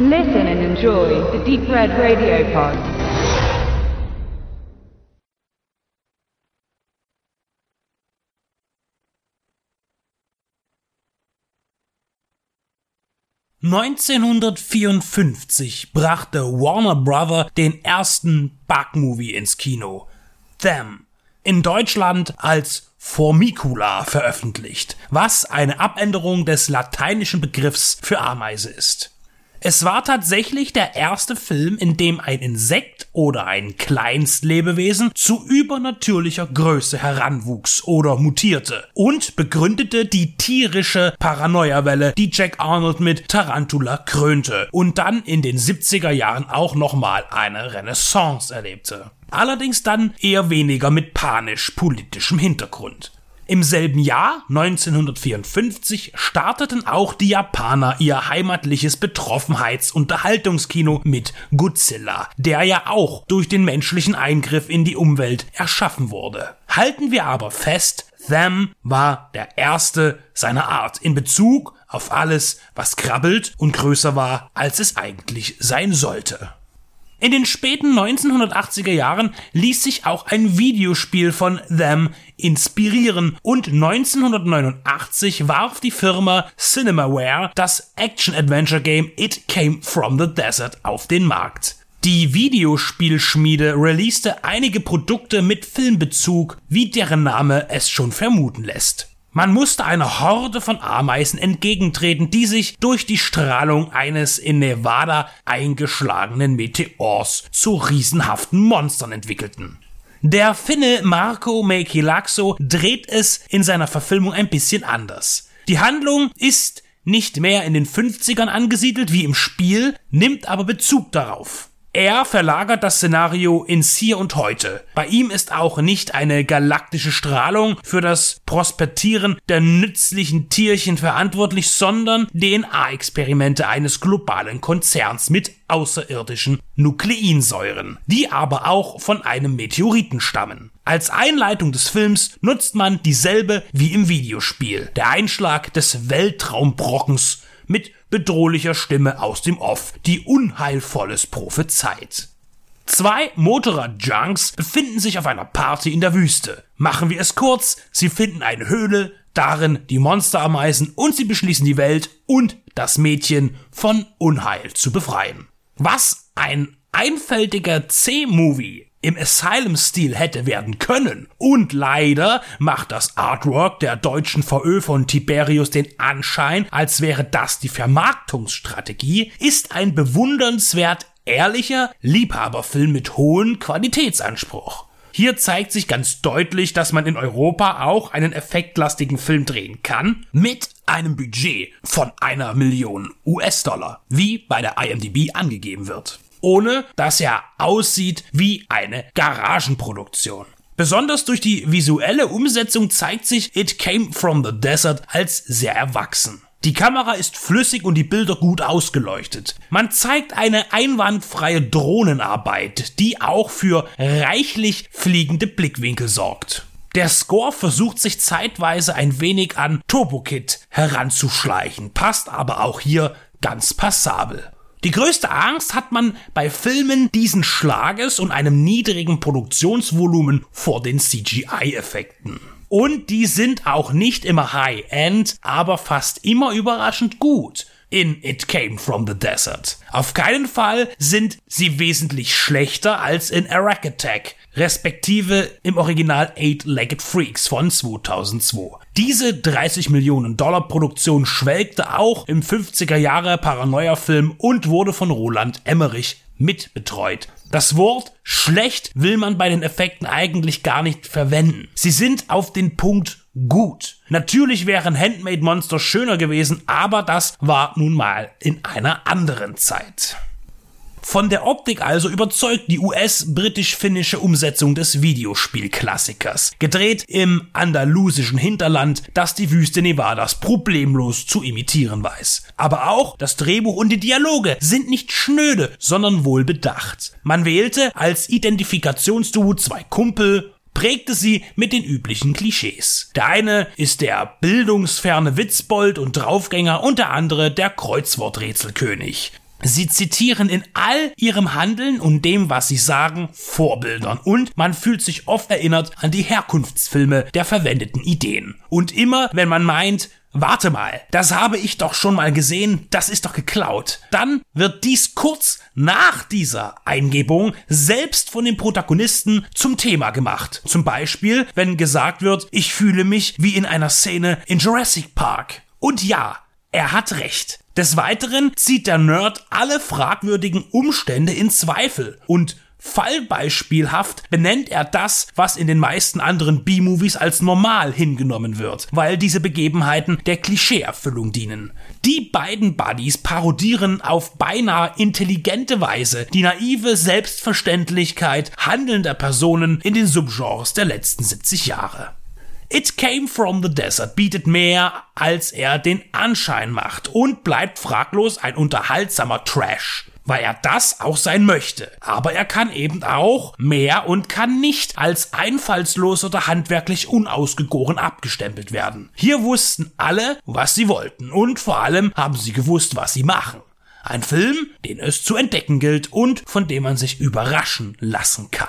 Listen and enjoy the Deep Red Radio Pod. ...1954 brachte Warner Brother den ersten Bug-Movie ins Kino. Them. In Deutschland als Formicula veröffentlicht, was eine Abänderung des lateinischen Begriffs für Ameise ist. Es war tatsächlich der erste Film, in dem ein Insekt oder ein Kleinstlebewesen zu übernatürlicher Größe heranwuchs oder mutierte und begründete die tierische Paranoia-Welle, die Jack Arnold mit Tarantula krönte und dann in den 70er Jahren auch nochmal eine Renaissance erlebte. Allerdings dann eher weniger mit panisch-politischem Hintergrund. Im selben Jahr, 1954, starteten auch die Japaner ihr heimatliches Betroffenheits-Unterhaltungskino mit Godzilla, der ja auch durch den menschlichen Eingriff in die Umwelt erschaffen wurde. Halten wir aber fest, Them war der erste seiner Art in Bezug auf alles, was krabbelt und größer war, als es eigentlich sein sollte. In den späten 1980er Jahren ließ sich auch ein Videospiel von Them inspirieren und 1989 warf die Firma Cinemaware das Action-Adventure-Game It Came From the Desert auf den Markt. Die Videospielschmiede releaste einige Produkte mit Filmbezug, wie deren Name es schon vermuten lässt. Man musste einer Horde von Ameisen entgegentreten, die sich durch die Strahlung eines in Nevada eingeschlagenen Meteors zu riesenhaften Monstern entwickelten. Der Finne Marco Meikilaxo dreht es in seiner Verfilmung ein bisschen anders. Die Handlung ist nicht mehr in den 50ern angesiedelt wie im Spiel, nimmt aber Bezug darauf. Er verlagert das Szenario ins Hier und Heute. Bei ihm ist auch nicht eine galaktische Strahlung für das Prospektieren der nützlichen Tierchen verantwortlich, sondern DNA-Experimente eines globalen Konzerns mit außerirdischen Nukleinsäuren, die aber auch von einem Meteoriten stammen. Als Einleitung des Films nutzt man dieselbe wie im Videospiel. Der Einschlag des Weltraumbrockens mit bedrohlicher Stimme aus dem Off, die Unheilvolles prophezeit. Zwei Motorrad-Junks befinden sich auf einer Party in der Wüste. Machen wir es kurz, sie finden eine Höhle, darin die Monsterameisen und sie beschließen die Welt und das Mädchen von Unheil zu befreien. Was ein einfältiger C-Movie im Asylum-Stil hätte werden können. Und leider macht das Artwork der deutschen VÖ von Tiberius den Anschein, als wäre das die Vermarktungsstrategie, ist ein bewundernswert ehrlicher Liebhaberfilm mit hohem Qualitätsanspruch. Hier zeigt sich ganz deutlich, dass man in Europa auch einen effektlastigen Film drehen kann, mit einem Budget von einer Million US-Dollar, wie bei der IMDb angegeben wird ohne dass er aussieht wie eine Garagenproduktion. Besonders durch die visuelle Umsetzung zeigt sich It Came From the Desert als sehr erwachsen. Die Kamera ist flüssig und die Bilder gut ausgeleuchtet. Man zeigt eine einwandfreie Drohnenarbeit, die auch für reichlich fliegende Blickwinkel sorgt. Der Score versucht sich zeitweise ein wenig an Turbo Kid heranzuschleichen, passt aber auch hier ganz passabel. Die größte Angst hat man bei Filmen diesen Schlages und einem niedrigen Produktionsvolumen vor den CGI-Effekten. Und die sind auch nicht immer High-End, aber fast immer überraschend gut in It Came from the Desert. Auf keinen Fall sind sie wesentlich schlechter als in Iraq Attack, respektive im Original Eight-Legged Freaks von 2002. Diese 30 Millionen Dollar Produktion schwelgte auch im 50er Jahre Paranoia-Film und wurde von Roland Emmerich mitbetreut. Das Wort schlecht will man bei den Effekten eigentlich gar nicht verwenden. Sie sind auf den Punkt gut. Natürlich wären Handmade Monster schöner gewesen, aber das war nun mal in einer anderen Zeit. Von der Optik also überzeugt die US-britisch-finnische Umsetzung des Videospielklassikers, gedreht im andalusischen Hinterland, das die Wüste Nevadas problemlos zu imitieren weiß. Aber auch das Drehbuch und die Dialoge sind nicht schnöde, sondern wohl bedacht. Man wählte als Identifikationsduo zwei Kumpel, prägte sie mit den üblichen Klischees. Der eine ist der bildungsferne Witzbold und Draufgänger und der andere der Kreuzworträtselkönig. Sie zitieren in all ihrem Handeln und dem, was sie sagen, Vorbildern und man fühlt sich oft erinnert an die Herkunftsfilme der verwendeten Ideen. Und immer, wenn man meint, Warte mal, das habe ich doch schon mal gesehen, das ist doch geklaut. Dann wird dies kurz nach dieser Eingebung selbst von dem Protagonisten zum Thema gemacht. Zum Beispiel, wenn gesagt wird, ich fühle mich wie in einer Szene in Jurassic Park. Und ja, er hat recht. Des Weiteren zieht der Nerd alle fragwürdigen Umstände in Zweifel und Fallbeispielhaft benennt er das, was in den meisten anderen B-Movies als normal hingenommen wird, weil diese Begebenheiten der Klischeeerfüllung dienen. Die beiden Buddies parodieren auf beinahe intelligente Weise die naive Selbstverständlichkeit handelnder Personen in den Subgenres der letzten 70 Jahre. It Came from the Desert bietet mehr, als er den Anschein macht und bleibt fraglos ein unterhaltsamer Trash weil er das auch sein möchte. Aber er kann eben auch mehr und kann nicht als einfallslos oder handwerklich unausgegoren abgestempelt werden. Hier wussten alle, was sie wollten und vor allem haben sie gewusst, was sie machen. Ein Film, den es zu entdecken gilt und von dem man sich überraschen lassen kann.